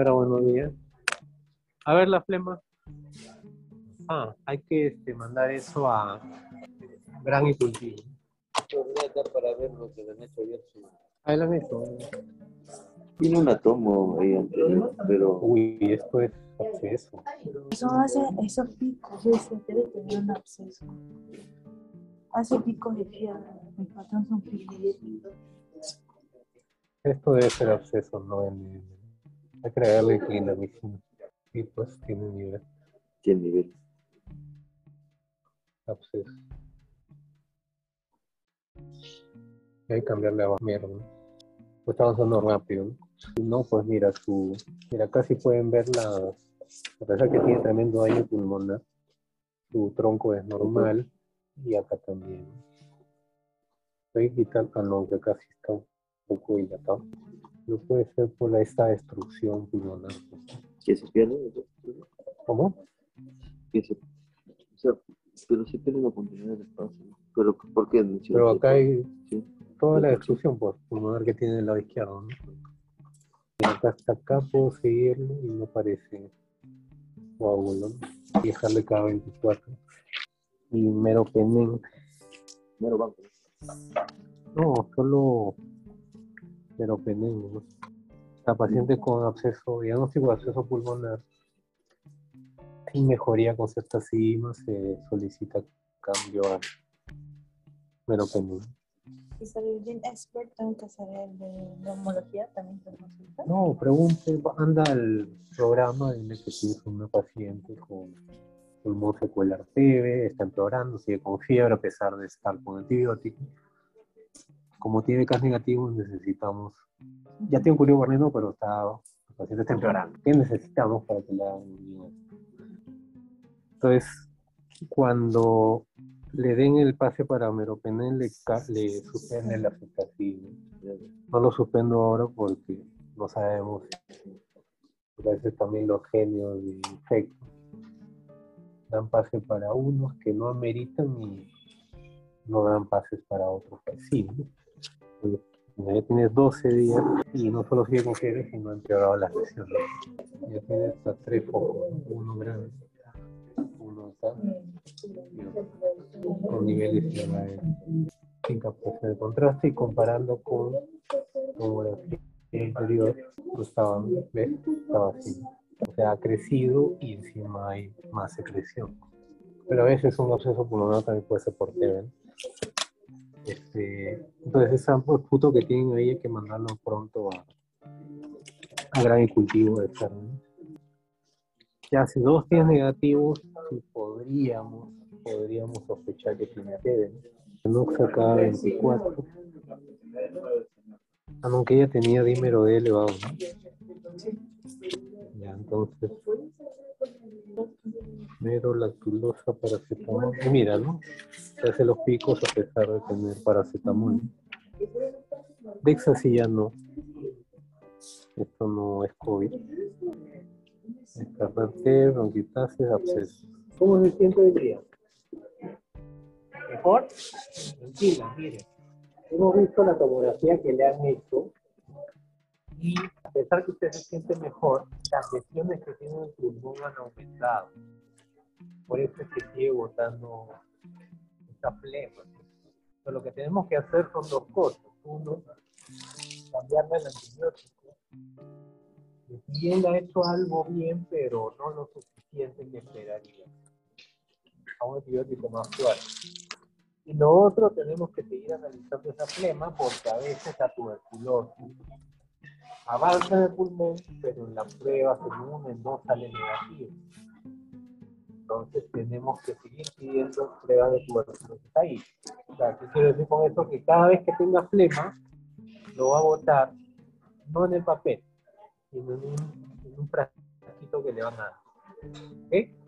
Señora, buenos días. A ver la flema. Ah, hay que este, mandar eso a Gran y Cultivo. para ver lo que le han hecho ayer. Ahí lo han hecho. Tiene una tomo ahí anterior, pero Uy, esto es absceso. Eso hace esos picos, ese debe tener un absceso. Hace picos de fiebre. Mi patrón son picos. Esto debe ser absceso, no en agregarle clindamicina. Y pues tiene nivel tiene nivel. absceso. Y hay que cambiarle a mierda. Pues está avanzando rápido. ¿no? Si no, pues mira, su. Mira, casi pueden ver la. A pesar que tiene tremendo daño pulmonar, su tronco es normal y acá también. Voy a quitar el canón que casi está un poco dilatado. No puede ser por esta destrucción pulmonar. Que se pierde. ¿Cómo? Que se, o sea, pero se pierde la continuidad del espacio. Pero ¿por qué? Pero acá hay Sí. toda la destrucción pues, pulmonar que tiene el lado izquierdo. ¿no? Y acá hasta acá puedo seguirlo y no parece coágulo. ¿no? Y dejarle cada 24. Y meropenem. Mero banco. No, solo meropenem. ¿no? La paciente con absceso, diagnóstico de absceso pulmonar, sin mejoría con ceftaxima, se solicita cambio a meropenem. Y salir bien expert, tengo que hacer el de neumología también por consulta. No, pregunte, anda al programa, dile que tienes una paciente con pulmón secuelar TB, está empeorando, sigue con fiebre a pesar de estar con antibióticos. Como tiene casos negativos, necesitamos, ya tiene un curio barreno, pero está, el paciente está empeorando. ¿Qué necesitamos para que esto? Entonces, cuando le den el pase para meropenem, le, le suspende la ceftaxima. No lo suspendo ahora porque no sabemos. A veces también los genios de infecto dan pase para unos que no ameritan y no dan pases para otros que Ya tienes 12 días y no solo sigue con fiebre, sino ha empeorado las lesiones. Ya tienes hasta tres focos, ¿no? uno grande, uno otro con niveles de sin capacidad de contraste y comparando con tomografía anterior, no estaba. Estaba así. O sea, ha crecido y encima hay más secreción. Pero a veces un absceso pulmonar también puede ser por TB. ¿no? Este, entonces, esa foto que tienen ahí hay que mandarlo pronto a, a gran cultivo de carne. Ya, si dos tienen negativos, sí podríamos, podríamos sospechar que tiene TB. ¿no? No cada 24. Aunque ella tenía dímero D elevado, ¿no? Ya, entonces. Merolactulosa, paracetamol. Y mira, ¿no? Se hace los picos a pesar de tener paracetamol. Dexa sí ya no. Esto no es COVID. Escarlate, bronquitasis, absceso. ¿Cómo se siente hoy día? ¿Mejor? Tranquila, mire. Hemos visto la tomografía que le han hecho y a pesar que usted se siente mejor, las lesiones que tiene en el pulmón han aumentado. Por eso es que sigue botando esta flema. Pero lo que tenemos que hacer son dos cosas. Uno, cambiarle el antibiótico. Si bien ha hecho algo bien, pero no lo suficiente que esperaría. A un antibiótico más suave. Y lo otro, tenemos que seguir analizando esa flema porque a veces la tuberculosis avanza en el pulmón, pero en la prueba el no sale negativo. Entonces tenemos que seguir pidiendo pruebas de tuberculosis ahí. O sea, ¿qué quiero decir con esto? Que cada vez que tenga flema, lo va a botar, no en el papel, sino en un, en un frasquito que le van a dar. ¿Ok?